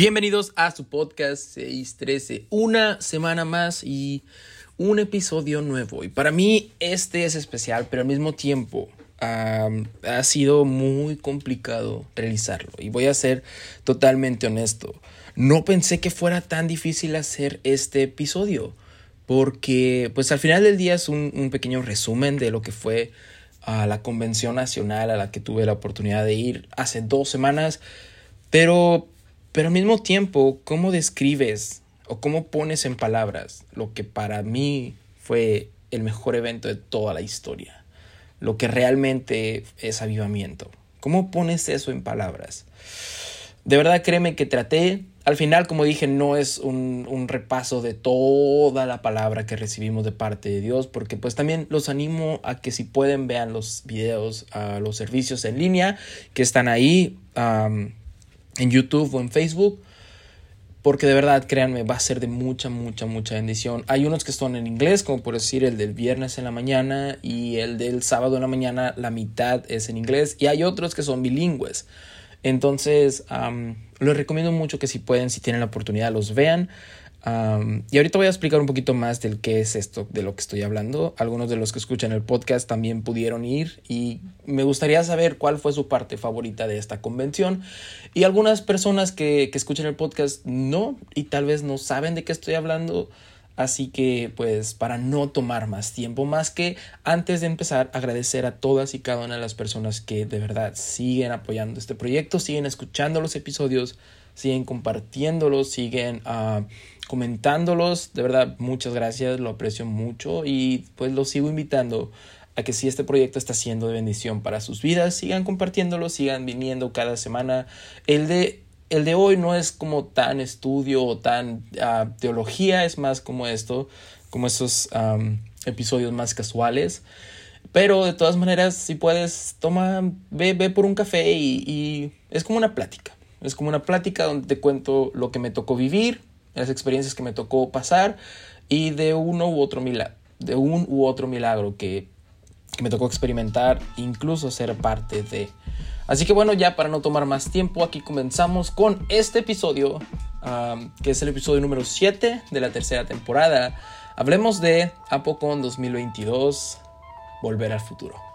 Bienvenidos a su podcast 613. Una semana más y un episodio nuevo. Y para mí este es especial, pero al mismo tiempo ha sido muy complicado realizarlo. Y voy a ser totalmente honesto. No pensé que fuera tan difícil hacer este episodio. Porque pues al final del día es un, pequeño resumen de lo que fue a la convención nacional a la que tuve la oportunidad de ir hace dos semanas. Pero, pero al mismo tiempo, ¿cómo describes o cómo pones en palabras lo que para mí fue el mejor evento de toda la historia? Lo que realmente es avivamiento. ¿Cómo pones eso en palabras? De verdad, créeme que traté. Al final, como dije, no es un, un, repaso de toda la palabra que recibimos de parte de Dios, porque pues también los animo a que si pueden vean los videos, los servicios en línea que están ahí en YouTube o en Facebook. Porque de verdad, créanme, va a ser de mucha, mucha, mucha bendición. Hay unos que son en inglés, como por decir el del viernes en la mañana y el del sábado en la mañana, la mitad es en inglés. Y hay otros que son bilingües. Entonces, les recomiendo mucho que si pueden, si tienen la oportunidad, los vean y ahorita voy a explicar un poquito más del qué es esto, de lo que estoy hablando. Algunos de los que escuchan el podcast también pudieron ir y me gustaría saber cuál fue su parte favorita de esta convención. Y algunas personas que, que escuchan el podcast no y tal vez no saben de qué estoy hablando. Así que pues para no tomar más tiempo, más que antes de empezar, agradecer a todas y cada una de las personas que de verdad siguen apoyando este proyecto, siguen escuchando los episodios, siguen compartiéndolos, siguen uh, comentándolos. De verdad, muchas gracias, lo aprecio mucho y pues los sigo invitando a que si este proyecto está siendo de bendición para sus vidas, sigan compartiéndolo, sigan viniendo cada semana. El de, el de hoy no es como tan estudio o tan uh, teología, es más como esto, como esos episodios más casuales. Pero de todas maneras, si puedes, toma, ve, ve por un café y es como una plática. Es como una plática donde te cuento lo que me tocó vivir, las experiencias que me tocó pasar y de uno u otro milagro, de un u otro milagro que, me tocó experimentar, incluso ser parte de. Así que bueno, ya para no tomar más tiempo, aquí comenzamos con este episodio, que es el episodio número 7 de la tercera temporada. Hablemos de Apocon 2022, Volver al futuro.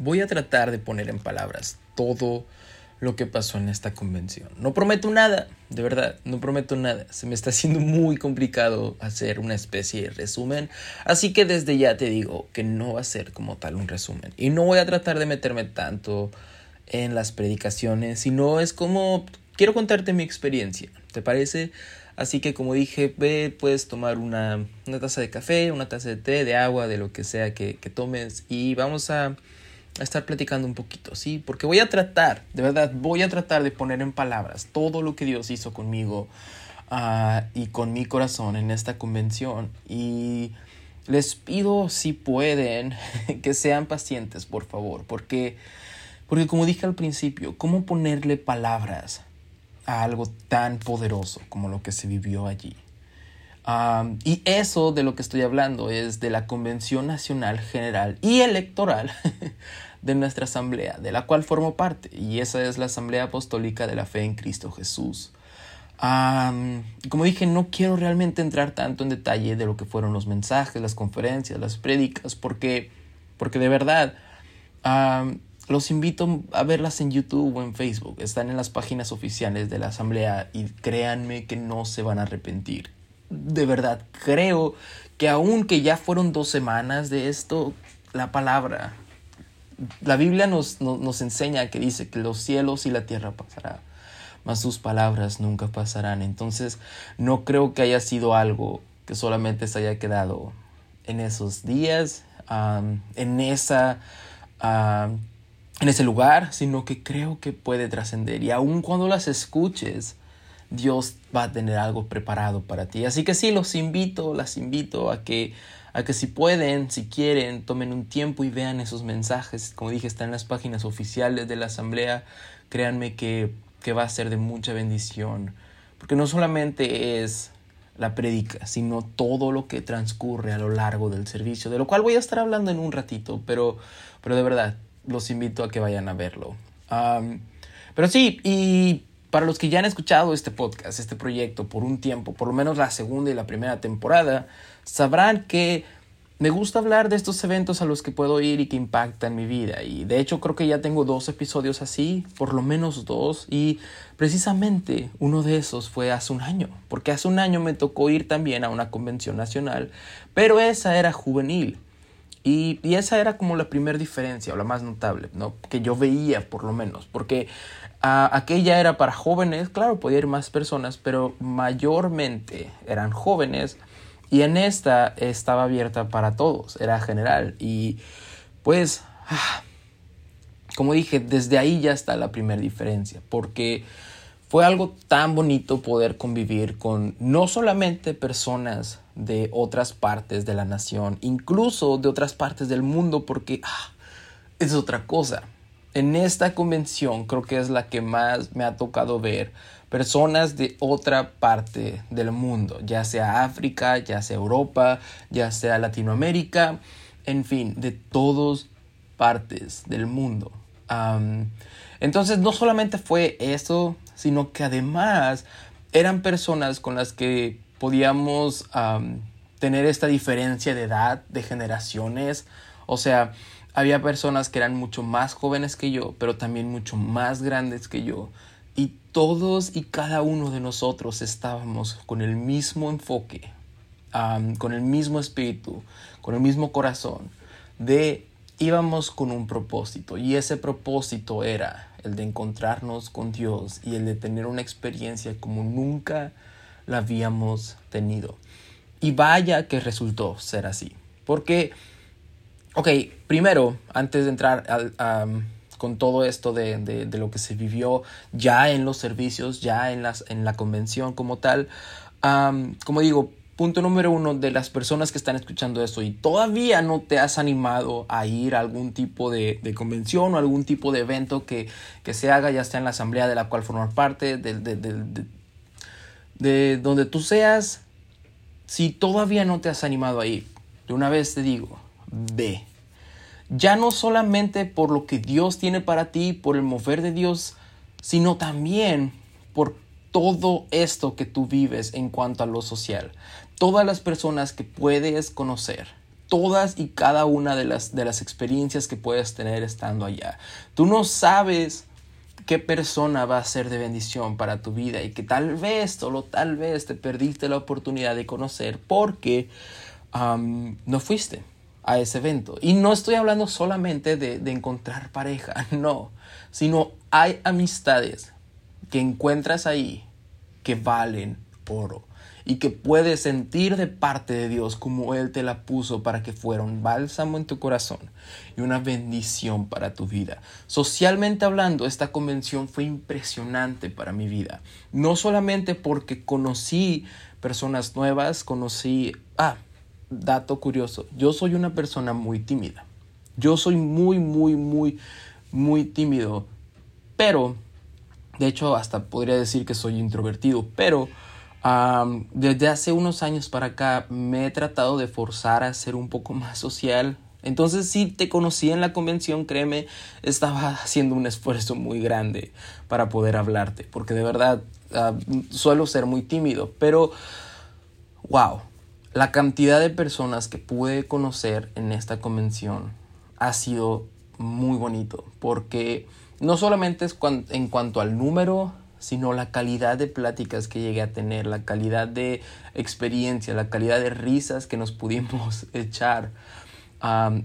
Voy a tratar de poner en palabras todo lo que pasó en esta convención. No prometo nada, de verdad, no prometo nada. Se me está haciendo muy complicado hacer una especie de resumen, así que desde ya te digo que no va a ser como tal un resumen. Y no voy a tratar de meterme tanto en las predicaciones, sino es como quiero contarte mi experiencia, ¿te parece? Así que como dije, ve, puedes tomar una, taza de café, una taza de té, de agua, de lo que sea que, tomes y vamos a, estar platicando un poquito, ¿sí? Porque voy a tratar, de verdad, voy a tratar de poner en palabras todo lo que Dios hizo conmigo ah, y con mi corazón en esta convención y les pido si pueden que sean pacientes, por favor, porque, porque como dije al principio, ¿cómo ponerle palabras? a algo tan poderoso como lo que se vivió allí. Y eso de lo que estoy hablando es de la Convención Nacional General y Electoral de nuestra Asamblea, de la cual formo parte, y esa es la Asamblea Apostólica de la Fe en Cristo Jesús. como dije, no quiero realmente entrar tanto en detalle de lo que fueron los mensajes, las conferencias, las prédicas, porque, porque de verdad los invito a verlas en YouTube o en Facebook. Están en las páginas oficiales de la Asamblea y créanme que no se van a arrepentir. De verdad, creo que aunque ya fueron dos semanas de esto, la palabra, la Biblia nos, nos, enseña que dice que los cielos y la tierra pasarán, mas sus palabras nunca pasarán. Entonces, no creo que haya sido algo que solamente se haya quedado en esos días, en esa en ese lugar, sino que creo que puede trascender. Y aun cuando las escuches, Dios va a tener algo preparado para ti. Así que sí, los invito, las invito a que, a que si pueden, si quieren, tomen un tiempo y vean esos mensajes. Como dije, están en las páginas oficiales de la asamblea. Créanme que que va a ser de mucha bendición, porque no solamente es la prédica, sino todo lo que transcurre a lo largo del servicio, de lo cual voy a estar hablando en un ratito, pero, pero de verdad, los invito a que vayan a verlo. pero sí, y para los que ya han escuchado este podcast, este proyecto por un tiempo, por lo menos la segunda y la primera temporada, sabrán que me gusta hablar de estos eventos a los que puedo ir y que impactan mi vida. Y de hecho creo que ya tengo dos episodios así, por lo menos dos. Y precisamente uno de esos fue hace un año, porque hace un año me tocó ir también a una convención nacional, pero esa era juvenil. Y, esa era como la primera diferencia, o la más notable, ¿no? Que yo veía por lo menos, porque aquella era para jóvenes, claro, podía ir más personas, pero mayormente eran jóvenes y en esta estaba abierta para todos, era general. Y pues, ah, como dije, desde ahí ya está la primera diferencia, porque fue algo tan bonito poder convivir con no solamente personas de otras partes de la nación, incluso de otras partes del mundo, porque ah, es otra cosa. En esta convención creo que es la que más me ha tocado ver personas de otra parte del mundo, ya sea África, ya sea Europa, ya sea Latinoamérica, en fin, de todas partes del mundo. entonces no solamente fue eso, sino que además eran personas con las que podíamos tener esta diferencia de edad, de generaciones, o sea, había personas que eran mucho más jóvenes que yo, pero también mucho más grandes que yo. Y todos y cada uno de nosotros estábamos con el mismo enfoque, con el mismo espíritu, con el mismo corazón, de íbamos con un propósito. Y ese propósito era el de encontrarnos con Dios y el de tener una experiencia como nunca la habíamos tenido. Y vaya que resultó ser así. Porque Ok, primero, antes de entrar con todo esto de, lo que se vivió ya en los servicios, ya en, las, en la convención como tal, como digo, punto número uno de las personas que están escuchando esto y todavía no te has animado a ir a algún tipo de, convención o algún tipo de evento que, se haga, ya sea en la asamblea de la cual formar parte, de, de donde tú seas, si todavía no te has animado a ir, de una vez te digo, ve. Ya no solamente por lo que Dios tiene para ti, por el mover de Dios, sino también por todo esto que tú vives en cuanto a lo social. Todas las personas que puedes conocer, todas y cada una de las, de las experiencias que puedes tener estando allá. Tú no sabes qué persona va a ser de bendición para tu vida y que tal vez, solo tal vez te perdiste la oportunidad de conocer porque no fuiste a ese evento. Y no estoy hablando solamente de, encontrar pareja, no, sino hay amistades que encuentras ahí que valen oro y que puedes sentir de parte de Dios como Él te la puso para que fuera un bálsamo en tu corazón y una bendición para tu vida. Socialmente hablando, esta convención fue impresionante para mi vida. No solamente porque conocí personas nuevas, conocí, ah, dato curioso, yo soy una persona muy tímida. Yo soy muy, muy, muy, muy tímido. Pero, de hecho, hasta podría decir que soy introvertido. Pero, desde hace unos años para acá me he tratado de forzar a ser un poco más social. Entonces, si te conocí en la convención, créeme, estaba haciendo un esfuerzo muy grande para poder hablarte. Porque de verdad, suelo ser muy tímido. Pero, wow, la cantidad de personas que pude conocer en esta convención ha sido muy bonito porque no solamente es en cuanto al número, sino la calidad de pláticas que llegué a tener, la calidad de experiencia, la calidad de risas que nos pudimos echar.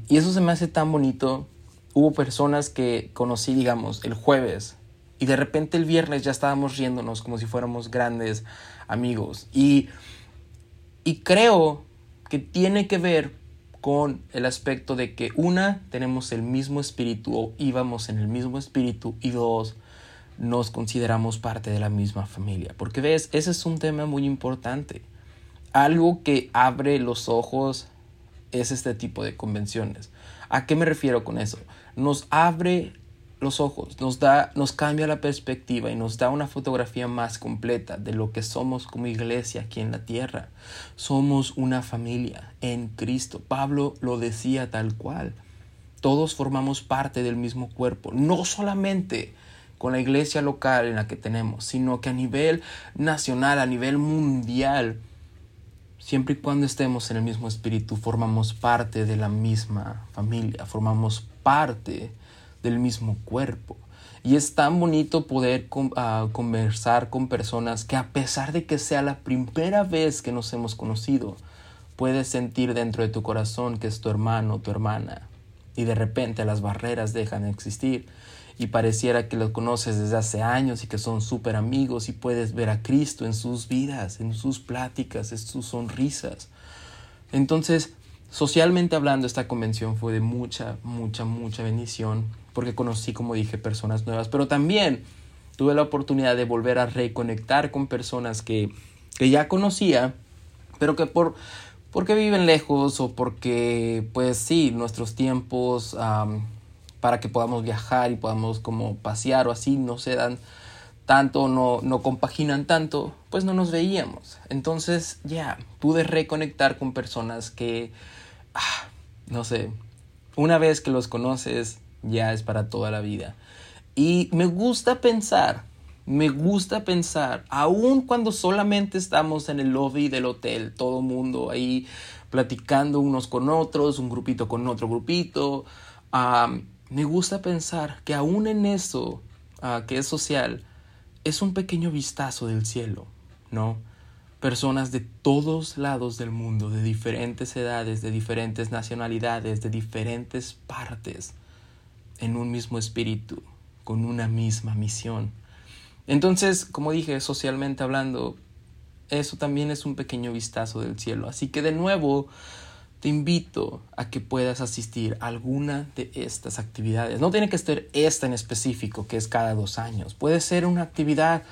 y eso se me hace tan bonito. Hubo personas que conocí, digamos, el jueves y de repente el viernes ya estábamos riéndonos como si fuéramos grandes amigos. Y y creo que tiene que ver con el aspecto de que una, tenemos el mismo espíritu o íbamos en el mismo espíritu y dos, nos consideramos parte de la misma familia. Porque ves, ese es un tema muy importante. Algo que abre los ojos es este tipo de convenciones. ¿A qué me refiero con eso? Nos abre los ojos, nos da, nos cambia la perspectiva y nos da una fotografía más completa de lo que somos como iglesia aquí en la tierra. Somos una familia en Cristo. Pablo lo decía tal cual. Todos formamos parte del mismo cuerpo, no solamente con la iglesia local en la que tenemos, sino que a nivel nacional, a nivel mundial, siempre y cuando estemos en el mismo espíritu, formamos parte de la misma familia, formamos parte del mismo cuerpo. Y es tan bonito poder ah, conversar con personas que a pesar de que sea la primera vez que nos hemos conocido, puedes sentir dentro de tu corazón que es tu hermano tu hermana. Y de repente las barreras dejan de existir y pareciera que los conoces desde hace años y que son súper amigos y puedes ver a Cristo en sus vidas, en sus pláticas, en sus sonrisas. Entonces, socialmente hablando, esta convención fue de mucha, mucha, mucha bendición porque conocí, como dije, personas nuevas, pero también tuve la oportunidad de volver a reconectar con personas que, que ya conocía, pero que por porque viven lejos o porque, pues sí, nuestros tiempos para que podamos viajar y podamos como pasear o así no se dan tanto, no, no compaginan tanto, pues no nos veíamos. Entonces ya, pude reconectar con personas que, ah, no sé, una vez que los conoces, ya es para toda la vida. Y me gusta pensar, me gusta pensar, aun cuando solamente estamos en el lobby del hotel, todo mundo ahí platicando unos con otros, un grupito con otro grupito, me gusta pensar que aún en eso ah, que es social, es un pequeño vistazo del cielo, ¿no? Personas de todos lados del mundo, de diferentes edades, de diferentes nacionalidades, de diferentes partes en un mismo espíritu, con una misma misión. Entonces, como dije, socialmente hablando, eso también es un pequeño vistazo del cielo. Así que de nuevo, te invito a que puedas asistir a alguna de estas actividades. No tiene que ser esta en específico, que es cada dos años. Puede ser una actividad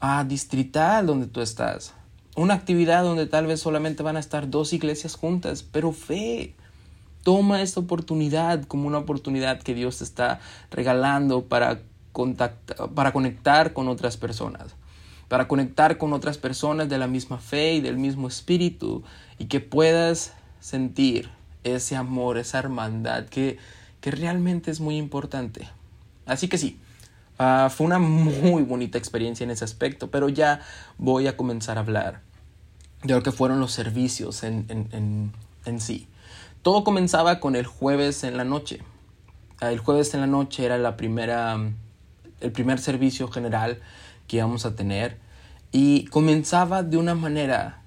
ah, distrital donde tú estás. Una actividad donde tal vez solamente van a estar dos iglesias juntas, pero fe, Toma esta oportunidad como una oportunidad que Dios te está regalando para, para conectar con otras personas, para conectar con otras personas de la misma fe y del mismo espíritu y que puedas sentir ese amor, esa hermandad que, que realmente es muy importante. Así que sí, ah, fue una muy bonita experiencia en ese aspecto, pero ya voy a comenzar a hablar de lo que fueron los servicios en, en, en, en sí. Todo comenzaba con el jueves en la noche. El jueves en la noche era la primera, el primer servicio general que íbamos a tener y comenzaba de una manera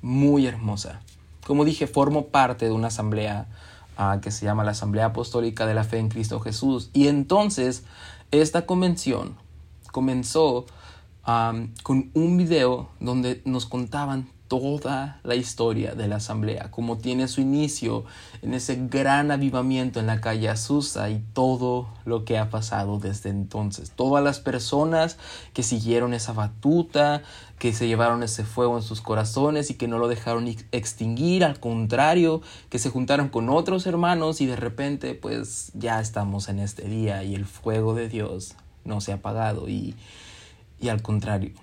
muy hermosa. Como dije, formo parte de una asamblea ah, que se llama la Asamblea Apostólica de la Fe en Cristo Jesús. Y entonces esta convención comenzó con un video donde nos contaban toda la historia de la asamblea, como tiene su inicio en ese gran avivamiento en la calle Azusa y todo lo que ha pasado desde entonces. Todas las personas que siguieron esa batuta, que se llevaron ese fuego en sus corazones y que no lo dejaron extinguir, al contrario, que se juntaron con otros hermanos y de repente pues ya estamos en este día y el fuego de Dios no se ha apagado y, y al contrario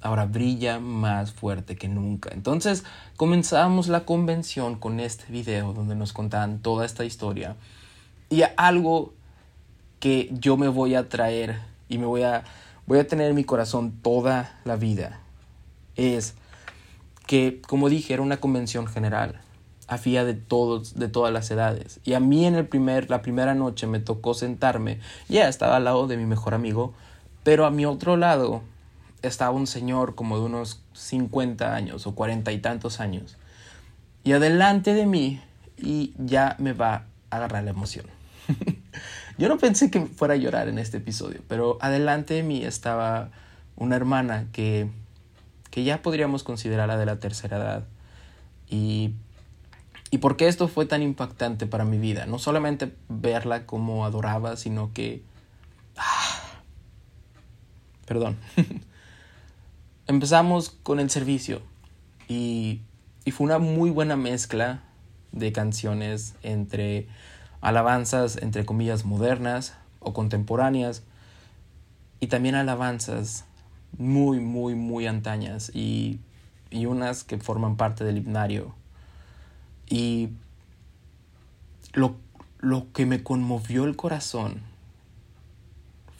ahora brilla más fuerte que nunca. Entonces comenzamos la convención con este video donde nos contaban toda esta historia y algo que yo me voy a traer y me voy a voy a tener en mi corazón toda la vida es que como dije era una convención general había de todos de todas las edades y a mí en el primer la primera noche me tocó sentarme ya estaba al lado de mi mejor amigo pero a mi otro lado estaba un señor como de unos 50 años o cuarenta y tantos años. Y adelante de mí y ya me va a agarrar la emoción. Yo no pensé que fuera a llorar en este episodio, pero adelante de mí estaba una hermana que, que ya podríamos considerarla de la tercera edad. Y, y por qué esto fue tan impactante para mi vida. No solamente verla como adoraba, sino que... Ah, perdón. empezamos con el servicio y, fue una muy buena mezcla de canciones entre alabanzas, entre comillas, modernas, o contemporáneas y también alabanzas muy, muy, muy antañas y, y unas que forman parte del himnario. Y lo, lo que me conmovió el corazón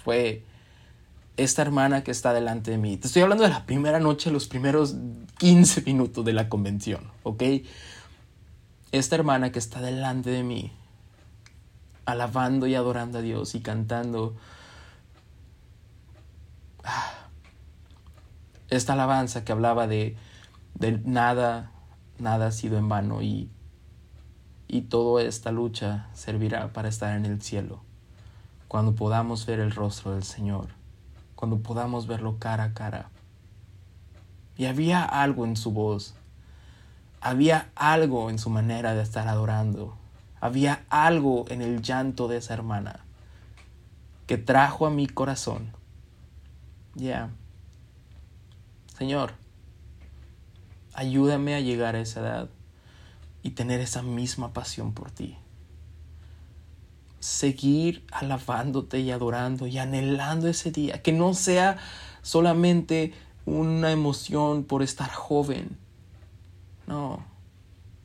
fue esta hermana que está delante de mí. Te estoy hablando de la primera noche, los primeros 15 minutos de la convención, ¿ok? Esta hermana que está delante de mí, alabando y adorando a Dios y cantando ah, esta alabanza que hablaba de, nada, nada ha sido en vano y, y toda esta lucha servirá para estar en el cielo, cuando podamos ver el rostro del Señor, cuando podamos verlo cara a cara. Y había algo en su voz, había algo en su manera de estar adorando, había algo en el llanto de esa hermana que trajo a mi corazón. Ya. Señor, ayúdame a llegar a esa edad y tener esa misma pasión por ti. Seguir alabándote y adorando y anhelando ese día. Que no sea solamente una emoción por estar joven. No.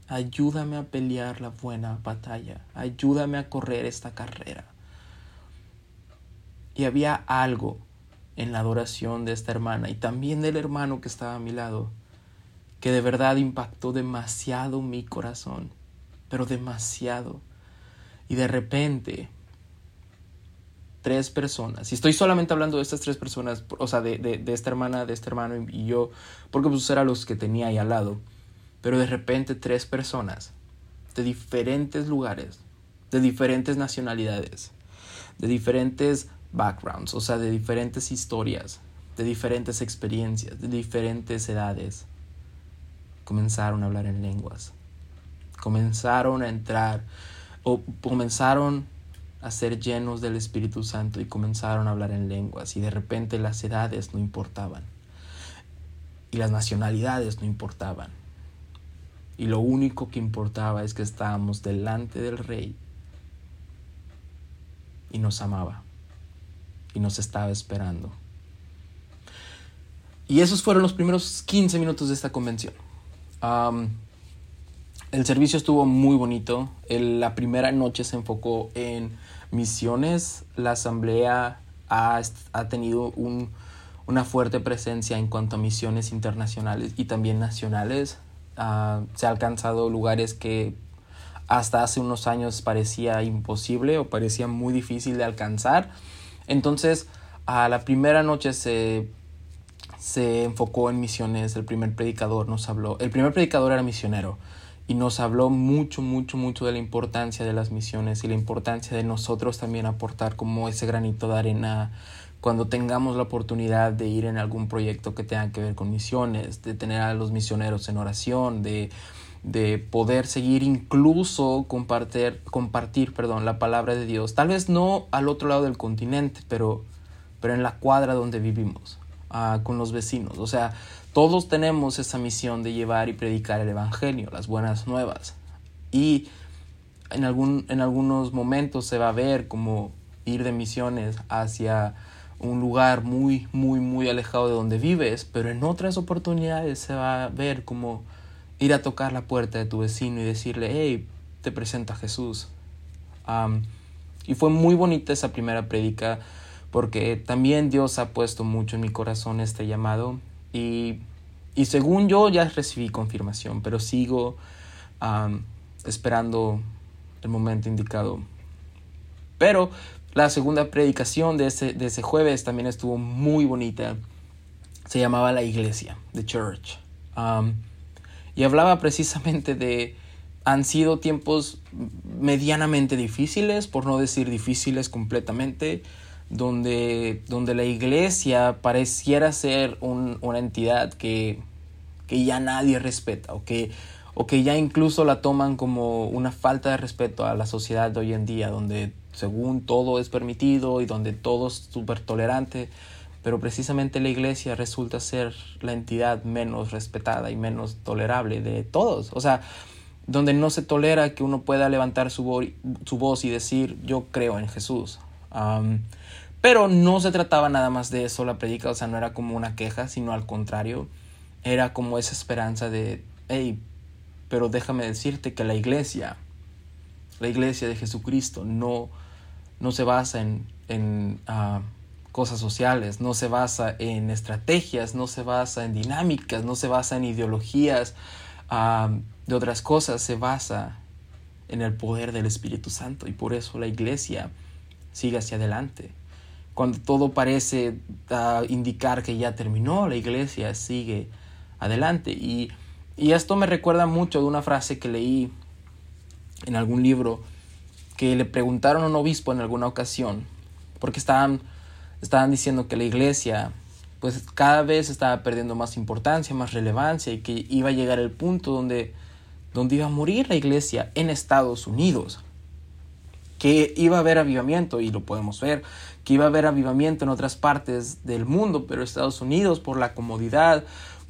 Ayúdame a pelear la buena batalla. Ayúdame a correr esta carrera. Y había algo en la adoración de esta hermana y también del hermano que estaba a mi lado que de verdad impactó demasiado mi corazón, pero demasiado. Y de repente, tres personas, y estoy solamente hablando de estas tres personas, o sea, de, de, esta hermana, de este hermano y yo, porque pues eran los que tenía ahí al lado, pero de repente tres personas de diferentes lugares, de diferentes nacionalidades, de diferentes backgrounds, o sea, de diferentes historias, de diferentes experiencias, de diferentes edades, comenzaron a hablar en lenguas. Comenzaron a entrar o comenzaron a ser llenos del Espíritu Santo y comenzaron a hablar en lenguas y de repente las edades no importaban y las nacionalidades no importaban. Y lo único que importaba es que estábamos delante del Rey y nos amaba y nos estaba esperando. Y esos fueron los primeros 15 minutos de esta convención el servicio estuvo muy bonito. la primera noche se enfocó en misiones. La asamblea ha, tenido una fuerte presencia en cuanto a misiones internacionales y también nacionales. Ah, se ha alcanzado lugares que hasta hace unos años parecía imposible o parecía muy difícil de alcanzar. Entonces, a la primera noche se se enfocó en misiones, el primer predicador nos habló, el primer predicador era misionero y nos habló mucho, mucho, mucho de la importancia de las misiones y la importancia de nosotros también aportar como ese granito de arena cuando tengamos la oportunidad de ir en algún proyecto que tenga que ver con misiones, de tener a los misioneros en oración, de, de poder seguir incluso compartir, compartir perdón, la palabra de Dios. Tal vez no al otro lado del continente, pero, pero en la cuadra donde vivimos con los vecinos. O sea, todos tenemos esa misión de llevar y predicar el Evangelio, las buenas nuevas. Y en, algún, en algunos momentos se va a ver como ir de misiones hacia un lugar muy, muy, muy alejado de donde vives, pero en otras oportunidades se va a ver como ir a tocar la puerta de tu vecino y decirle, hey, te presento a Jesús. y fue muy bonita esa primera predica porque también Dios ha puesto mucho en mi corazón este llamado y, y según yo ya recibí confirmación, pero sigo esperando el momento indicado. Pero la segunda predicación de ese, de ese jueves también estuvo muy bonita. Se llamaba La Iglesia, The Church. y hablaba precisamente de, han sido tiempos medianamente difíciles, por no decir difíciles completamente, donde, donde la iglesia pareciera ser una entidad que, que, ya nadie respeta o que, o que ya incluso la toman como una falta de respeto a la sociedad de hoy en día, donde según todo es permitido y donde todo es súper tolerante, pero precisamente la iglesia resulta ser la entidad menos respetada y menos tolerable de todos. O sea, donde no se tolera que uno pueda levantar su, su voz y decir yo creo en Jesús pero no se trataba nada más de eso la predica, o sea, no era como una queja, sino al contrario, era como esa esperanza de, hey, pero déjame decirte que la iglesia, la iglesia de Jesucristo, no, no se basa en, en ah, cosas sociales, no se basa en estrategias, no se basa en dinámicas, no se basa en ideologías ah, de otras cosas, se basa en el poder del Espíritu Santo y por eso la iglesia sigue hacia adelante. Cuando todo parece ah, indicar que ya terminó, la iglesia sigue adelante. Y, y esto me recuerda mucho de una frase que leí en algún libro que le preguntaron a un obispo en alguna ocasión, porque estaban estaban diciendo que la iglesia pues cada vez estaba perdiendo más importancia, más relevancia y que iba a llegar el punto donde, donde iba a morir la iglesia en Estados Unidos. Que iba a haber avivamiento, y lo podemos ver, que iba a haber avivamiento en otras partes del mundo, pero Estados Unidos por la comodidad,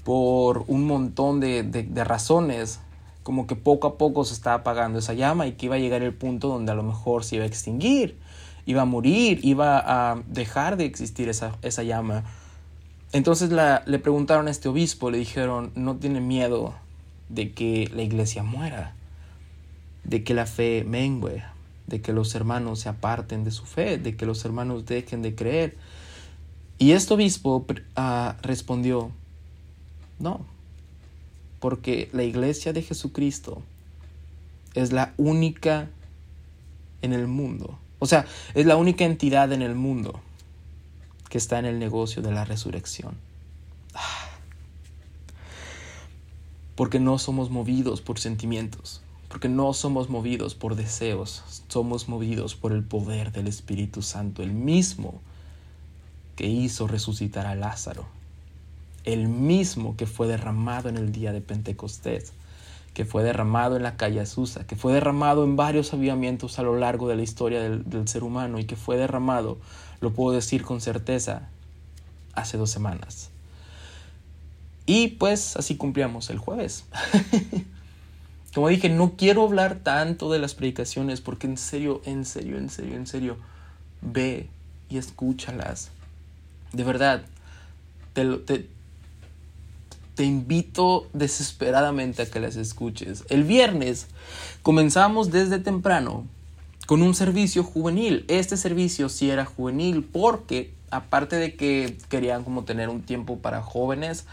por un montón de, de razones, como que poco a poco se estaba apagando esa llama y que iba a llegar el punto donde a lo mejor se iba a extinguir iba a morir, iba a dejar de existir esa, esa llama. Entonces le preguntaron a este obispo, le dijeron, no tiene miedo de que la iglesia muera, de que la fe mengue, de que los hermanos se aparten de su fe, de que los hermanos dejen de creer. Y este obispo ah, respondió, no, porque la iglesia de Jesucristo es la única en el mundo o sea, es la única entidad en el mundo que está en el negocio de la resurrección. Porque no somos movidos por sentimientos, porque no somos movidos por deseos, somos movidos por el poder del Espíritu Santo, el mismo que hizo resucitar a Lázaro, el mismo que fue derramado en el día de Pentecostés que fue derramado en la calle Azusa, que fue derramado en varios avivamientos a lo largo de la historia del, ser humano y que fue derramado, lo puedo decir con certeza, hace dos semanas. Y pues así cumplíamos el jueves. Como dije, no quiero hablar tanto de las predicaciones porque en serio, en serio, en serio, en serio, ve y escúchalas. De verdad, te, invito desesperadamente a que las escuches. El viernes comenzamos desde temprano con un servicio juvenil. Este servicio sí era juvenil porque aparte de que querían como tener un tiempo para jóvenes,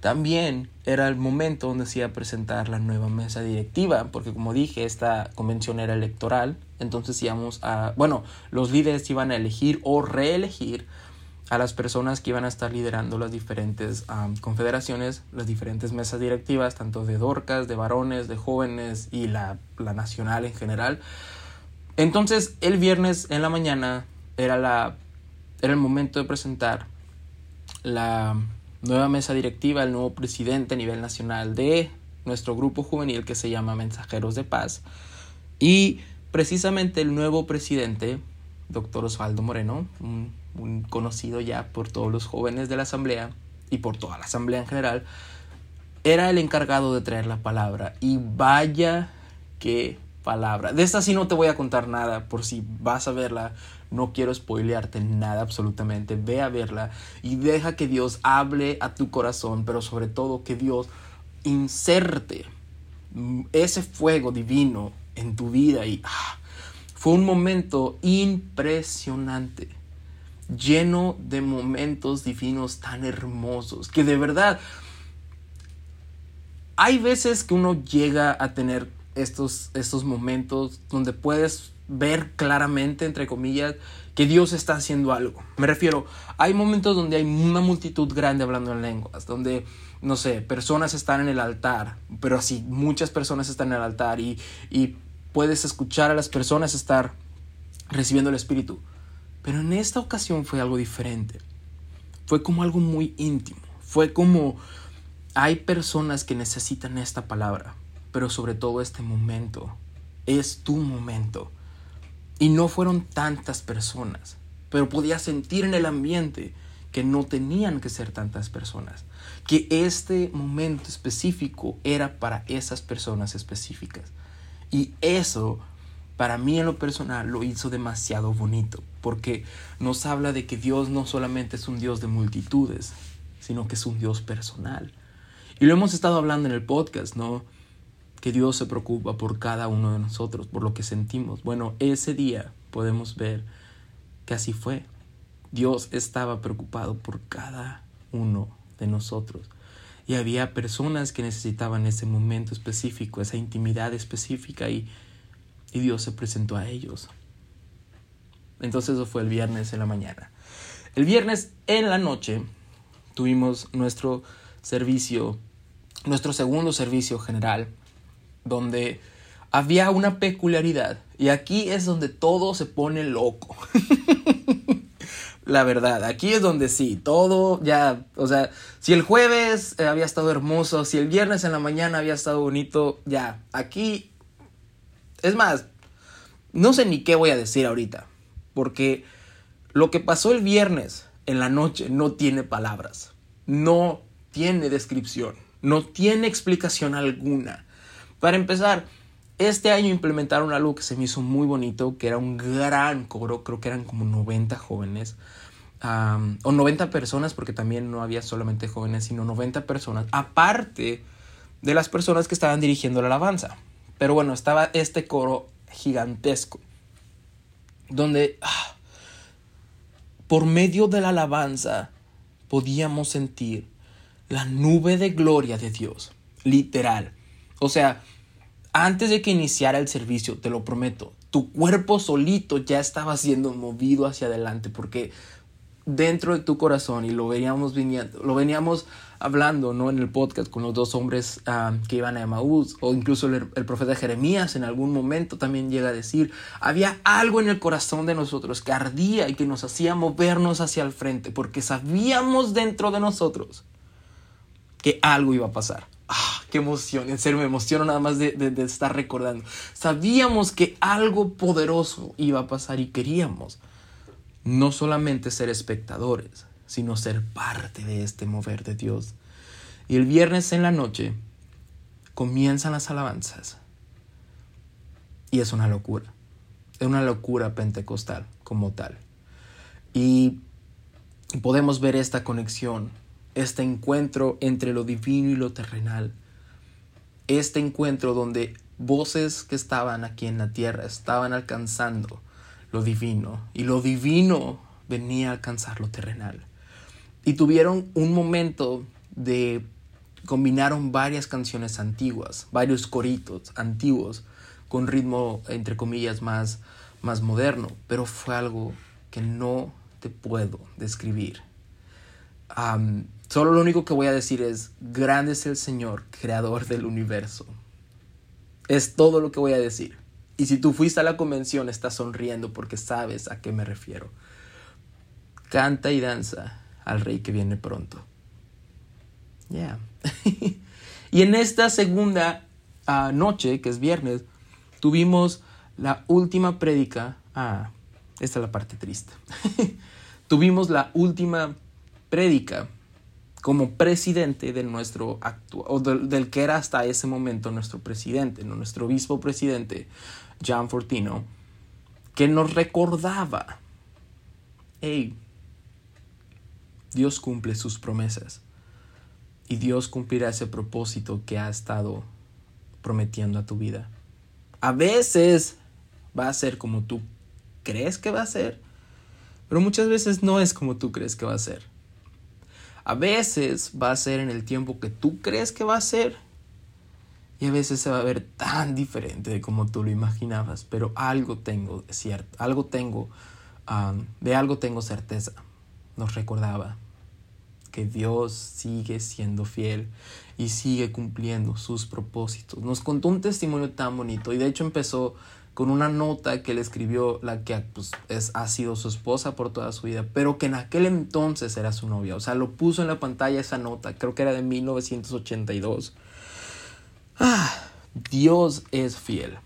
también era el momento donde se iba a presentar la nueva mesa directiva, porque como dije, esta convención era electoral, entonces íbamos a, bueno, los líderes iban a elegir o reelegir a las personas que iban a estar liderando las diferentes confederaciones, las diferentes mesas directivas, tanto de Dorcas, de varones, de jóvenes y la, la, nacional en general. Entonces, el viernes en la mañana era, la, era el momento de presentar la nueva mesa directiva, el nuevo presidente a nivel nacional de nuestro grupo juvenil que se llama Mensajeros de Paz. Y precisamente el nuevo presidente, doctor Osvaldo Moreno, un conocido ya por todos los jóvenes de la asamblea y por toda la asamblea en general, era el encargado de traer la palabra. Y vaya qué palabra. De esta sí no te voy a contar nada, por si vas a verla, no quiero spoilearte nada absolutamente. Ve a verla y deja que Dios hable a tu corazón, pero sobre todo que Dios inserte ese fuego divino en tu vida y ah, fue un momento impresionante lleno de momentos divinos tan hermosos, que de verdad hay veces que uno llega a tener estos, estos momentos donde puedes ver claramente, entre comillas, que Dios está haciendo algo. Me refiero, hay momentos donde hay una multitud grande hablando en lenguas, donde, no sé, personas están en el altar, pero así muchas personas están en el altar y, y puedes escuchar a las personas estar recibiendo el Espíritu. Pero en esta ocasión fue algo diferente. Fue como algo muy íntimo. Fue como hay personas que necesitan esta palabra, pero sobre todo este momento. Es tu momento. Y no fueron tantas personas, pero podía sentir en el ambiente que no tenían que ser tantas personas, que este momento específico era para esas personas específicas. Y eso para mí en lo personal lo hizo demasiado bonito, porque nos habla de que Dios no solamente es un Dios de multitudes, sino que es un Dios personal. Y lo hemos estado hablando en el podcast, ¿no? Que Dios se preocupa por cada uno de nosotros, por lo que sentimos. Bueno, ese día podemos ver que así fue. Dios estaba preocupado por cada uno de nosotros. Y había personas que necesitaban ese momento específico, esa intimidad específica y y Dios se presentó a ellos. Entonces eso fue el viernes en la mañana. El viernes en la noche tuvimos nuestro servicio, nuestro segundo servicio general, donde había una peculiaridad. Y aquí es donde todo se pone loco. la verdad, aquí es donde sí, todo ya, o sea, si el jueves había estado hermoso, si el viernes en la mañana había estado bonito, ya, aquí es más, no sé ni qué voy a decir ahorita, porque lo que pasó el viernes en la noche no tiene palabras, no tiene descripción, no tiene explicación alguna. Para empezar, este año implementaron algo que se me hizo muy bonito, que era un gran coro, creo que eran como 90 jóvenes, o 90 personas, porque también no había solamente jóvenes, sino 90 personas, aparte de las personas que estaban dirigiendo la alabanza. Pero bueno, estaba este coro gigantesco, donde ah, por medio de la alabanza podíamos sentir la nube de gloria de Dios, literal. O sea, antes de que iniciara el servicio, te lo prometo, tu cuerpo solito ya estaba siendo movido hacia adelante porque dentro de tu corazón y lo veníamos viniendo, lo veníamos hablando ¿no? en el podcast con los dos hombres ah, que iban a Emaús, o incluso el, profeta Jeremías en algún momento también llega a decir, había algo en el corazón de nosotros que ardía y que nos hacía movernos hacia el frente, porque sabíamos dentro de nosotros que algo iba a pasar. ¡Ah, qué emoción! En serio, me emociono nada más de, de estar recordando. Sabíamos que algo poderoso iba a pasar y queríamos no solamente ser espectadores, sino ser parte de este mover de Dios. Y el viernes en la noche comienzan las alabanzas. Y es una locura. Es una locura pentecostal como tal. Y podemos ver esta conexión, este encuentro entre lo divino y lo terrenal. Este encuentro donde voces que estaban aquí en la tierra estaban alcanzando lo divino y lo divino venía a alcanzar lo terrenal. Y tuvieron un momento de combinaron varias canciones antiguas, varios coritos antiguos con ritmo entre comillas más más moderno, pero fue algo que no te puedo describir. Solo lo único que voy a decir es, grande es el Señor, creador del universo. Es todo lo que voy a decir. Y si tú fuiste a la convención, estás sonriendo porque sabes a qué me refiero. Canta y danza al rey que viene pronto. Yeah. y en esta segunda ah, noche, que es viernes, tuvimos la última prédica. Ah, esta es la parte triste. tuvimos la última prédica como presidente de nuestro actual, o del, que era hasta ese momento nuestro presidente, nuestro obispo presidente, John Fortino, que nos recordaba, hey, Dios cumple sus promesas y Dios cumplirá ese propósito que ha estado prometiendo a tu vida. A veces va a ser como tú crees que va a ser, pero muchas veces no es como tú crees que va a ser. A veces va a ser en el tiempo que tú crees que va a ser y a veces se va a ver tan diferente de como tú lo imaginabas, pero algo tengo, cierto, algo tengo, de algo tengo certeza nos recordaba que Dios sigue siendo fiel y sigue cumpliendo sus propósitos. Nos contó un testimonio tan bonito y de hecho empezó con una nota que le escribió la que pues, es, ha sido su esposa por toda su vida, pero que en aquel entonces era su novia. O sea, lo puso en la pantalla esa nota, creo que era de 1982. Ah, Dios es fiel.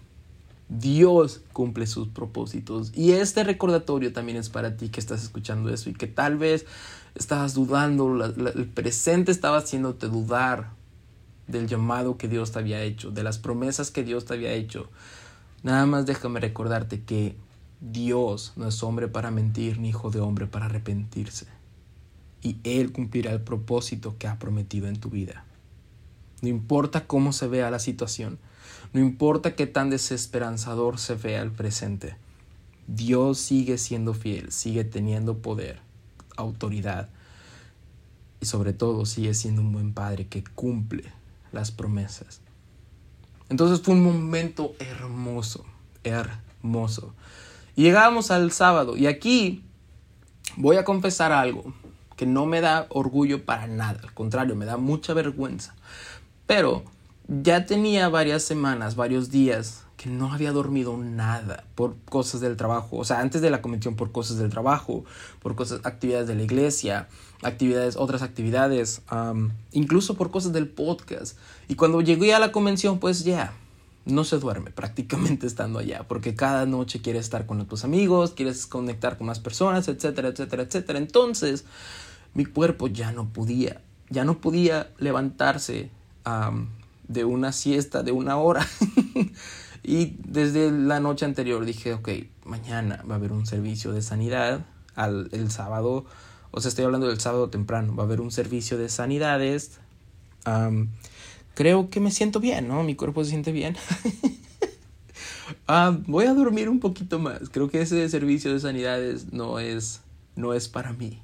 Dios cumple sus propósitos. Y este recordatorio también es para ti que estás escuchando eso y que tal vez estabas dudando, el presente estaba haciéndote dudar del llamado que Dios te había hecho, de las promesas que Dios te había hecho. Nada más déjame recordarte que Dios no es hombre para mentir, ni hijo de hombre para arrepentirse. Y Él cumplirá el propósito que ha prometido en tu vida. No importa cómo se vea la situación, no importa qué tan desesperanzador se vea el presente, Dios sigue siendo fiel, sigue teniendo poder, autoridad y sobre todo sigue siendo un buen padre que cumple las promesas. Entonces fue un momento hermoso, hermoso. Y llegamos al sábado y aquí voy a confesar algo que no me da orgullo para nada, al contrario, me da mucha vergüenza. Pero ya tenía varias semanas, varios días que no había dormido nada por cosas del trabajo, o sea, antes de la convención por cosas del trabajo, por cosas, actividades de la iglesia, actividades, otras actividades, incluso por cosas del podcast. Y cuando llegué a la convención, pues ya, no se duerme prácticamente estando allá, porque cada noche quieres estar con tus amigos, quieres conectar con más personas, etcétera, etcétera, etcétera. Entonces, mi cuerpo ya no podía, ya no podía levantarse de una siesta de una hora. y desde la noche anterior dije, ok, mañana va a haber un servicio de sanidad, al, el sábado, o sea, estoy hablando del sábado temprano, va a haber un servicio de sanidades. creo que me siento bien, ¿no? Mi cuerpo se siente bien. voy a dormir un poquito más. Creo que ese servicio de sanidades no es, no es para mí.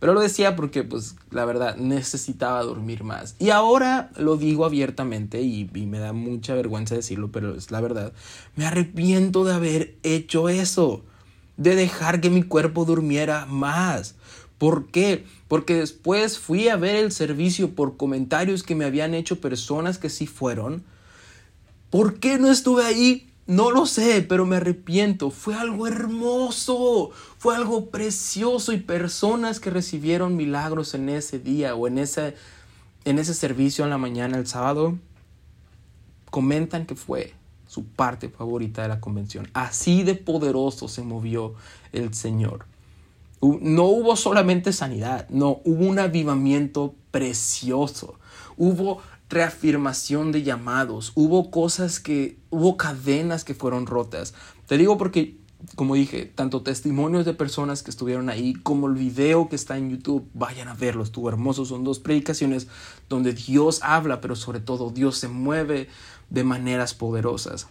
Pero lo decía porque, pues, la verdad, necesitaba dormir más. Y ahora lo digo abiertamente y, me da mucha vergüenza decirlo, pero es la verdad. Me arrepiento de haber hecho eso. De dejar que mi cuerpo durmiera más. ¿Por qué? Porque después fui a ver el servicio por comentarios que me habían hecho personas que sí fueron. ¿Por qué no estuve ahí? No lo sé, pero me arrepiento. Fue algo hermoso, fue algo precioso y personas que recibieron milagros en ese día o en ese, en ese servicio en la mañana, el sábado, comentan que fue su parte favorita de la convención. Así de poderoso se movió el Señor. No hubo solamente sanidad, no, hubo un avivamiento precioso. Hubo reafirmación de llamados, hubo cosas que, hubo cadenas que fueron rotas. Te digo porque, como dije, tanto testimonios de personas que estuvieron ahí como el video que está en YouTube, vayan a verlo, estuvo hermoso. Son dos predicaciones donde Dios habla, pero sobre todo Dios se mueve de maneras poderosas.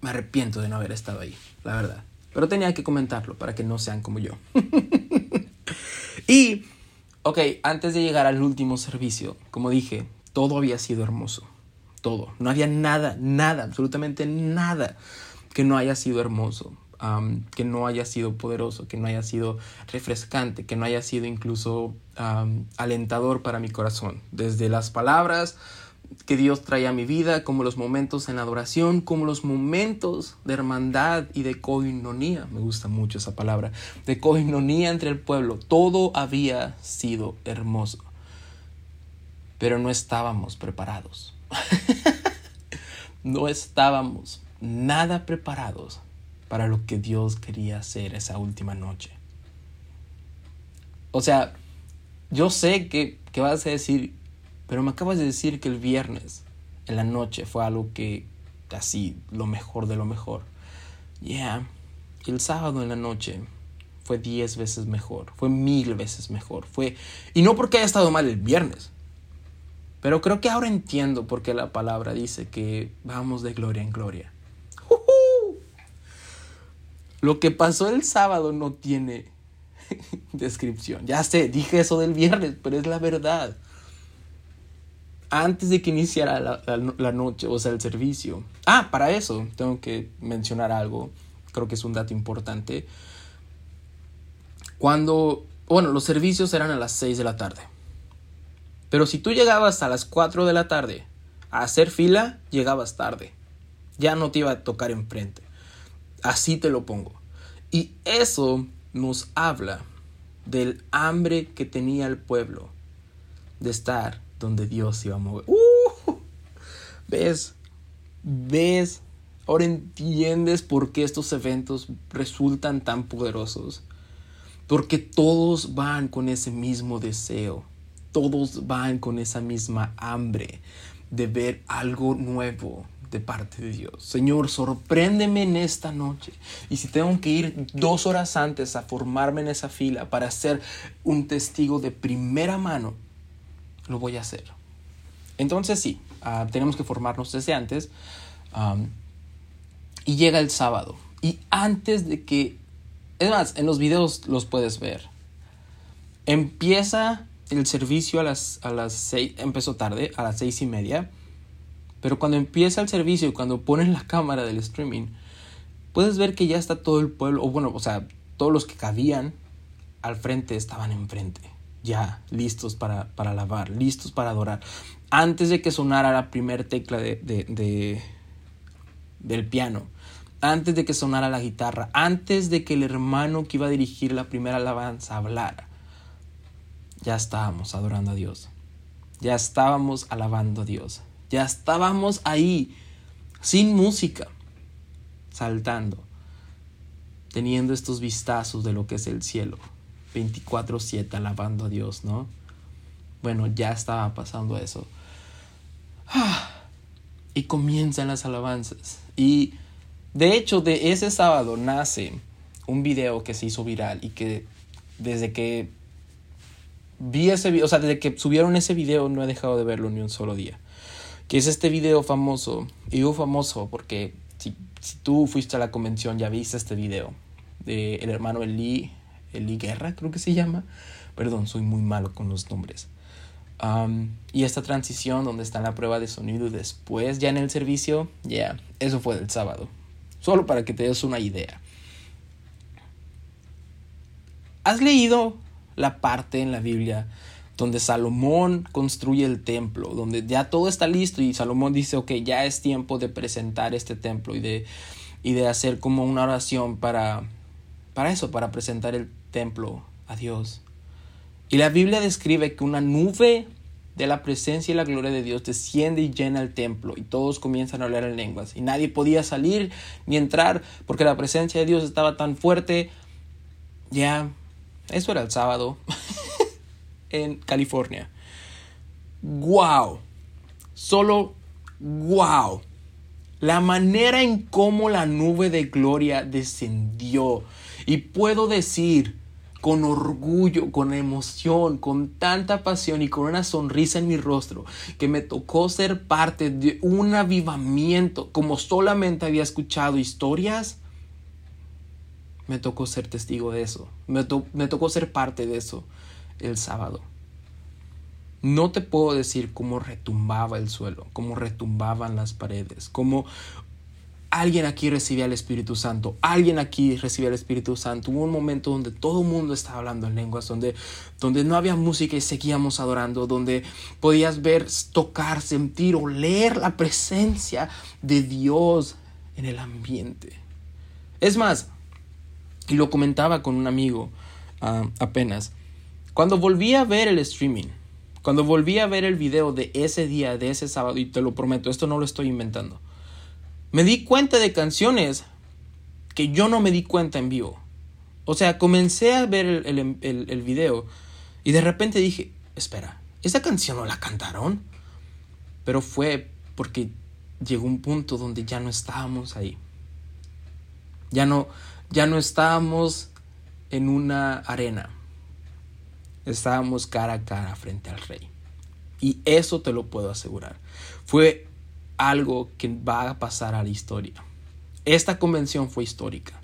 Me arrepiento de no haber estado ahí, la verdad. Pero tenía que comentarlo para que no sean como yo. y Ok, antes de llegar al último servicio, como dije, todo había sido hermoso. Todo. No había nada, nada, absolutamente nada que no haya sido hermoso, que no haya sido poderoso, que no haya sido refrescante, que no haya sido incluso alentador para mi corazón. Desde las palabras que Dios trae a mi vida, como los momentos en adoración, como los momentos de hermandad y de coinonía, me gusta mucho esa palabra, de coinonía entre el pueblo, todo había sido hermoso, pero no estábamos preparados, no estábamos nada preparados para lo que Dios quería hacer esa última noche. O sea, yo sé que, que vas a decir, pero me acabas de decir que el viernes en la noche fue algo que así lo mejor de lo mejor. Yeah. el sábado en la noche fue diez veces mejor, fue mil veces mejor, fue y no porque haya estado mal el viernes. Pero creo que ahora entiendo por qué la palabra dice que vamos de gloria en gloria. Lo que pasó el sábado no tiene descripción. Ya sé, dije eso del viernes, pero es la verdad antes de que iniciara la, noche, o sea, el servicio. Ah, para eso tengo que mencionar algo, creo que es un dato importante. Cuando, bueno, los servicios eran a las 6 de la tarde. Pero si tú llegabas a las 4 de la tarde a hacer fila, llegabas tarde. Ya no te iba a tocar enfrente. Así te lo pongo. Y eso nos habla del hambre que tenía el pueblo de estar donde Dios iba a mover. Uh, ¿Ves? ¿Ves? Ahora entiendes por qué estos eventos resultan tan poderosos. Porque todos van con ese mismo deseo. Todos van con esa misma hambre de ver algo nuevo de parte de Dios. Señor, sorpréndeme en esta noche. Y si tengo que ir dos horas antes a formarme en esa fila para ser un testigo de primera mano, lo voy a hacer. Entonces sí, ah, tenemos que formarnos desde antes. y llega el sábado. Y antes de que... Es más, en los videos los puedes ver. Empieza el servicio a las, a las seis, empezó tarde, a las seis y media. Pero cuando empieza el servicio, cuando ponen la cámara del streaming, puedes ver que ya está todo el pueblo, o bueno, o sea, todos los que cabían al frente estaban enfrente, ya listos para, para alabar, listos para adorar. Antes de que sonara la primera tecla de, de, del piano, antes de que sonara la guitarra, antes de que el hermano que iba a dirigir la primera alabanza hablara, ya estábamos adorando a Dios, ya estábamos alabando a Dios. Ya estábamos ahí, sin música, saltando, teniendo estos vistazos de lo que es el cielo. 24/7 alabando a Dios, ¿no? Bueno, ya estaba pasando eso. Y comienzan las alabanzas. Y de hecho, de ese sábado nace un video que se hizo viral y que desde que vi ese video, o sea, desde que subieron ese video no he dejado de verlo ni un solo día que es este video famoso. Y digo famoso porque si, tú fuiste a la convención ya viste este video de el hermano Eli, Eli Guerra, creo que se llama. Perdón, soy muy malo con los nombres. y esta transición donde está la prueba de sonido y después ya en el servicio, ya, eso fue del sábado. Solo para que te des una idea. ¿Has leído la parte en la Biblia donde Salomón construye el templo, donde ya todo está listo y Salomón dice, ok, ya es tiempo de presentar este templo y de, y de hacer como una oración para, para eso, para presentar el templo a Dios. Y la Biblia describe que una nube de la presencia y la gloria de Dios desciende y llena el templo y todos comienzan a hablar en lenguas y nadie podía salir ni entrar porque la presencia de Dios estaba tan fuerte. Ya, eso era el sábado. en California. ¡Wow! Solo wow. La manera en cómo la nube de gloria descendió. Y puedo decir con orgullo, con emoción, con tanta pasión y con una sonrisa en mi rostro, que me tocó ser parte de un avivamiento, como solamente había escuchado historias, me tocó ser testigo de eso, me, me tocó ser parte de eso el sábado. No te puedo decir cómo retumbaba el suelo, cómo retumbaban las paredes, cómo alguien aquí recibía el Espíritu Santo, alguien aquí recibía el Espíritu Santo. Hubo un momento donde todo el mundo estaba hablando en lenguas, donde, donde no había música y seguíamos adorando, donde podías ver, tocar, sentir, o leer la presencia de Dios en el ambiente. Es más, y lo comentaba con un amigo ah, apenas, cuando volví a ver el streaming, cuando volví a ver el video de ese día, de ese sábado, y te lo prometo, esto no lo estoy inventando, me di cuenta de canciones que yo no me di cuenta en vivo. O sea, comencé a ver el, el, video y de repente dije, espera, ¿esa canción no la cantaron? Pero fue porque llegó un punto donde ya no estábamos ahí. Ya no, ya no estábamos en una arena estábamos cara a cara frente al rey. Y eso te lo puedo asegurar. Fue algo que va a pasar a la historia. Esta convención fue histórica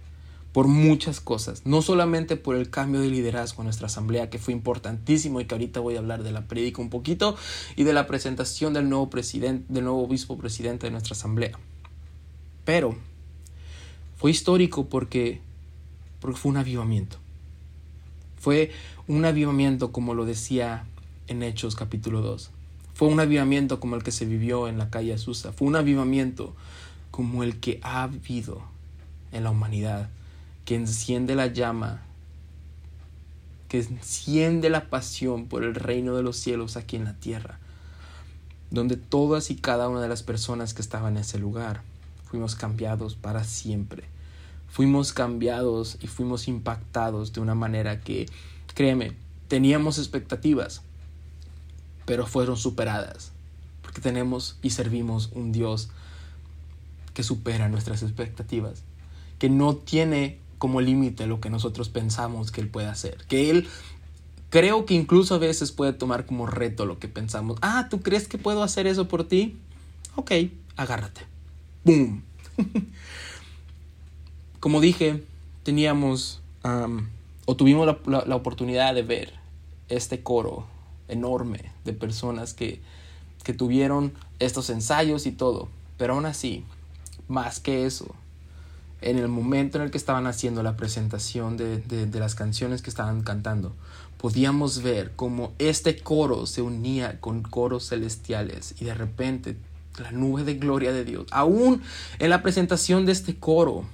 por muchas cosas, no solamente por el cambio de liderazgo en nuestra asamblea, que fue importantísimo y que ahorita voy a hablar de la prédica un poquito, y de la presentación del nuevo presidente, del nuevo obispo presidente de nuestra asamblea. Pero fue histórico porque, porque fue un avivamiento. Fue un avivamiento como lo decía en Hechos capítulo 2. Fue un avivamiento como el que se vivió en la calle Azusa. Fue un avivamiento como el que ha habido en la humanidad, que enciende la llama, que enciende la pasión por el reino de los cielos aquí en la tierra, donde todas y cada una de las personas que estaban en ese lugar fuimos cambiados para siempre fuimos cambiados y fuimos impactados de una manera que, créeme, teníamos expectativas, pero fueron superadas. Porque tenemos y servimos un Dios que supera nuestras expectativas, que no tiene como límite lo que nosotros pensamos que Él puede hacer, que Él creo que incluso a veces puede tomar como reto lo que pensamos. Ah, ¿tú crees que puedo hacer eso por ti? Ok, agárrate. ¡Boom! como dije, teníamos o tuvimos la, la, oportunidad de ver este coro enorme de personas que, que tuvieron estos ensayos y todo, pero aún así, más que eso, en el momento en el que estaban haciendo la presentación de, de, las canciones que estaban cantando, podíamos ver cómo este coro se unía con coros celestiales y de repente la nube de gloria de Dios, aún en la presentación de este coro,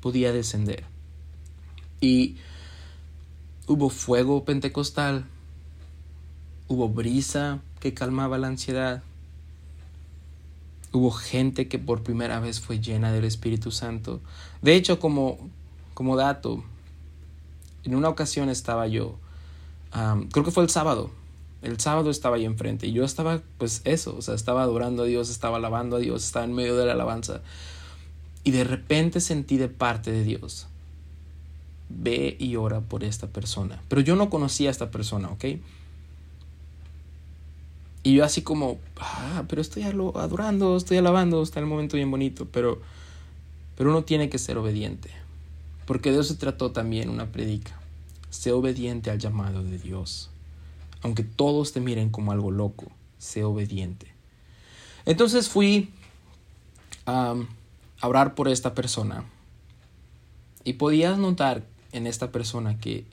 podía descender. Y hubo fuego pentecostal, hubo brisa que calmaba la ansiedad, hubo gente que por primera vez fue llena del Espíritu Santo. De hecho, como, como dato, en una ocasión estaba yo, creo que fue el sábado, el sábado estaba ahí enfrente y yo estaba, pues eso, o sea, estaba adorando a Dios, estaba alabando a Dios, estaba en medio de la alabanza. Y de repente sentí de parte de Dios, ve y ora por esta persona. Pero yo no conocía a esta persona, ¿ok? Y yo así como, ah, pero estoy adorando, estoy alabando, está el momento bien bonito, pero, pero uno tiene que ser obediente. Porque de eso se trató también una predica. Sé obediente al llamado de Dios. Aunque todos te miren como algo loco, sé obediente. Entonces fui a orar por esta persona. Y podías notar en esta persona que,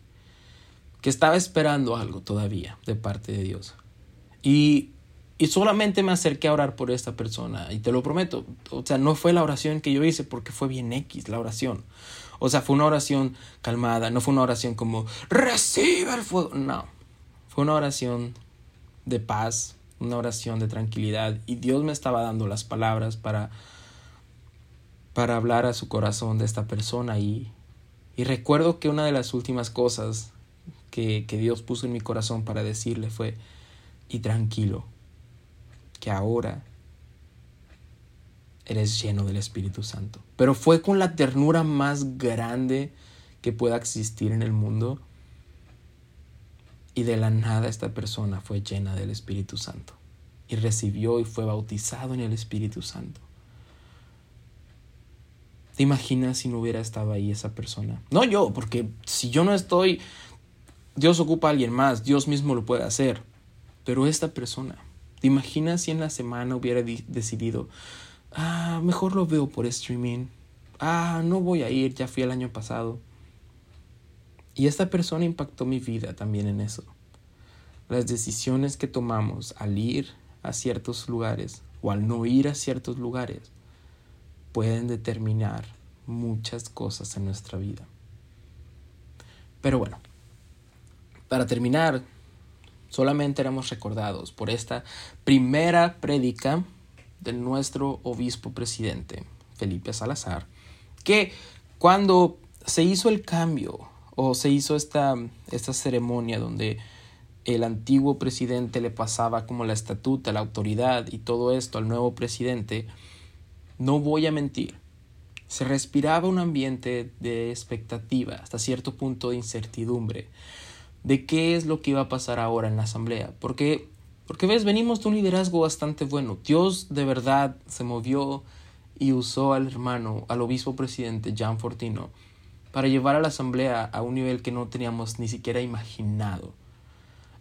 que estaba esperando algo todavía de parte de Dios. Y, y solamente me acerqué a orar por esta persona. Y te lo prometo. O sea, no fue la oración que yo hice porque fue bien X la oración. O sea, fue una oración calmada. No fue una oración como, recibe el fuego. No. Fue una oración de paz, una oración de tranquilidad. Y Dios me estaba dando las palabras para, para hablar a su corazón de esta persona. Y, y recuerdo que una de las últimas cosas que, que Dios puso en mi corazón para decirle fue, y tranquilo, que ahora eres lleno del Espíritu Santo. Pero fue con la ternura más grande que pueda existir en el mundo. Y de la nada esta persona fue llena del Espíritu Santo. Y recibió y fue bautizado en el Espíritu Santo. ¿Te imaginas si no hubiera estado ahí esa persona? No yo, porque si yo no estoy, Dios ocupa a alguien más, Dios mismo lo puede hacer. Pero esta persona, ¿te imaginas si en la semana hubiera decidido, ah, mejor lo veo por streaming, ah, no voy a ir, ya fui el año pasado? Y esta persona impactó mi vida también en eso. Las decisiones que tomamos al ir a ciertos lugares o al no ir a ciertos lugares pueden determinar muchas cosas en nuestra vida. Pero bueno, para terminar, solamente éramos recordados por esta primera prédica de nuestro obispo presidente, Felipe Salazar, que cuando se hizo el cambio o se hizo esta, esta ceremonia donde el antiguo presidente le pasaba como la estatuta, la autoridad y todo esto al nuevo presidente, no voy a mentir, se respiraba un ambiente de expectativa, hasta cierto punto de incertidumbre, de qué es lo que iba a pasar ahora en la asamblea. Porque, porque ves, venimos de un liderazgo bastante bueno. Dios de verdad se movió y usó al hermano, al obispo presidente Jan Fortino, para llevar a la asamblea a un nivel que no teníamos ni siquiera imaginado.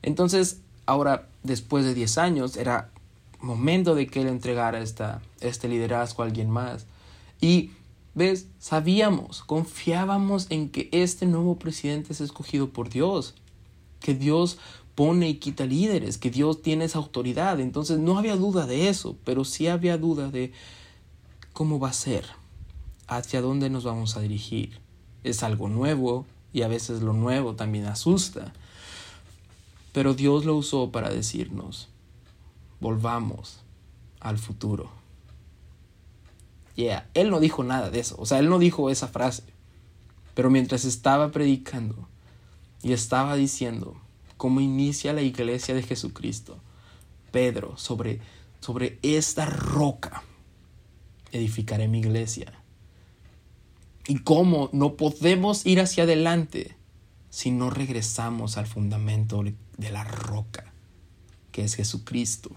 Entonces, ahora, después de 10 años, era momento de que él entregara esta, este liderazgo a alguien más. Y, ves, sabíamos, confiábamos en que este nuevo presidente es escogido por Dios que Dios pone y quita líderes, que Dios tiene esa autoridad. Entonces no había duda de eso, pero sí había duda de cómo va a ser, hacia dónde nos vamos a dirigir. Es algo nuevo y a veces lo nuevo también asusta. Pero Dios lo usó para decirnos, volvamos al futuro. Yeah, él no dijo nada de eso, o sea, él no dijo esa frase. Pero mientras estaba predicando, y estaba diciendo cómo inicia la iglesia de Jesucristo. Pedro, sobre, sobre esta roca edificaré mi iglesia. Y cómo no podemos ir hacia adelante si no regresamos al fundamento de la roca, que es Jesucristo.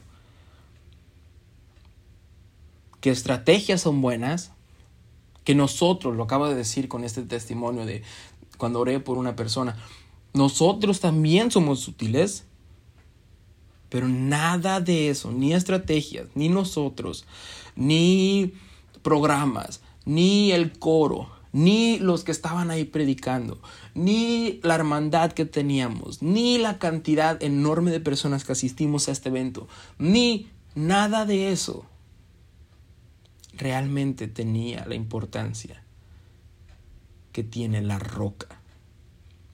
¿Qué estrategias son buenas? Que nosotros, lo acabo de decir con este testimonio de cuando oré por una persona, nosotros también somos útiles, pero nada de eso, ni estrategias, ni nosotros, ni programas, ni el coro, ni los que estaban ahí predicando, ni la hermandad que teníamos, ni la cantidad enorme de personas que asistimos a este evento, ni nada de eso realmente tenía la importancia que tiene la roca.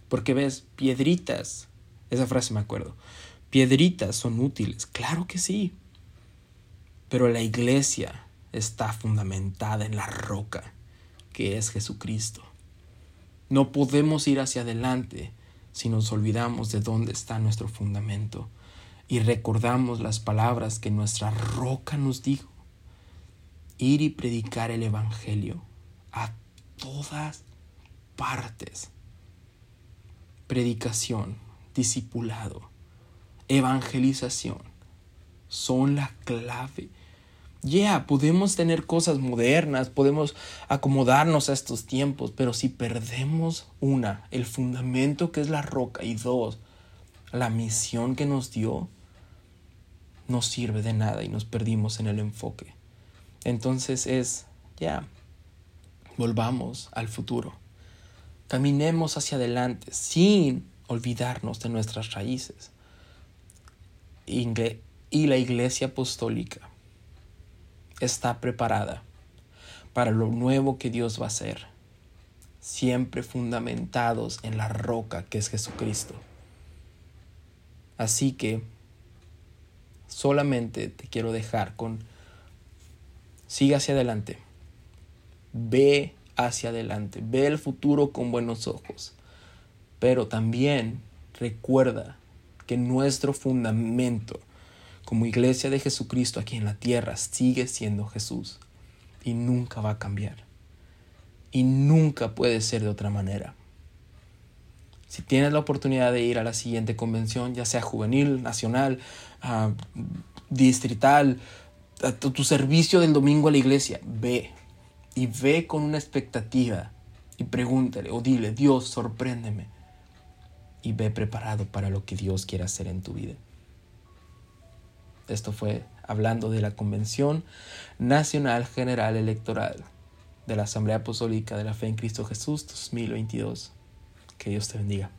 Porque ves, piedritas, esa frase me acuerdo, piedritas son útiles, claro que sí, pero la iglesia está fundamentada en la roca que es Jesucristo. No podemos ir hacia adelante si nos olvidamos de dónde está nuestro fundamento y recordamos las palabras que nuestra roca nos dijo. Ir y predicar el Evangelio a todas partes. Predicación, discipulado, evangelización son la clave ya, podemos tener cosas modernas, podemos acomodarnos a estos tiempos, pero si perdemos una, el fundamento que es la roca, y dos, la misión que nos dio, no sirve de nada y nos perdimos en el enfoque. Entonces es, ya, volvamos al futuro. Caminemos hacia adelante sin olvidarnos de nuestras raíces. Y la iglesia apostólica está preparada para lo nuevo que Dios va a hacer, siempre fundamentados en la roca que es Jesucristo. Así que solamente te quiero dejar con, sigue hacia adelante, ve hacia adelante, ve el futuro con buenos ojos, pero también recuerda que nuestro fundamento como iglesia de Jesucristo aquí en la tierra sigue siendo Jesús y nunca va a cambiar. Y nunca puede ser de otra manera. Si tienes la oportunidad de ir a la siguiente convención, ya sea juvenil, nacional, ah, distrital, a tu servicio del domingo a la iglesia, ve y ve con una expectativa y pregúntale o dile, Dios, sorpréndeme. Y ve preparado para lo que Dios quiere hacer en tu vida. Esto fue hablando de la Convención Nacional General Electoral de la Asamblea Apostólica de la Fe en Cristo Jesús 2022. Que Dios te bendiga.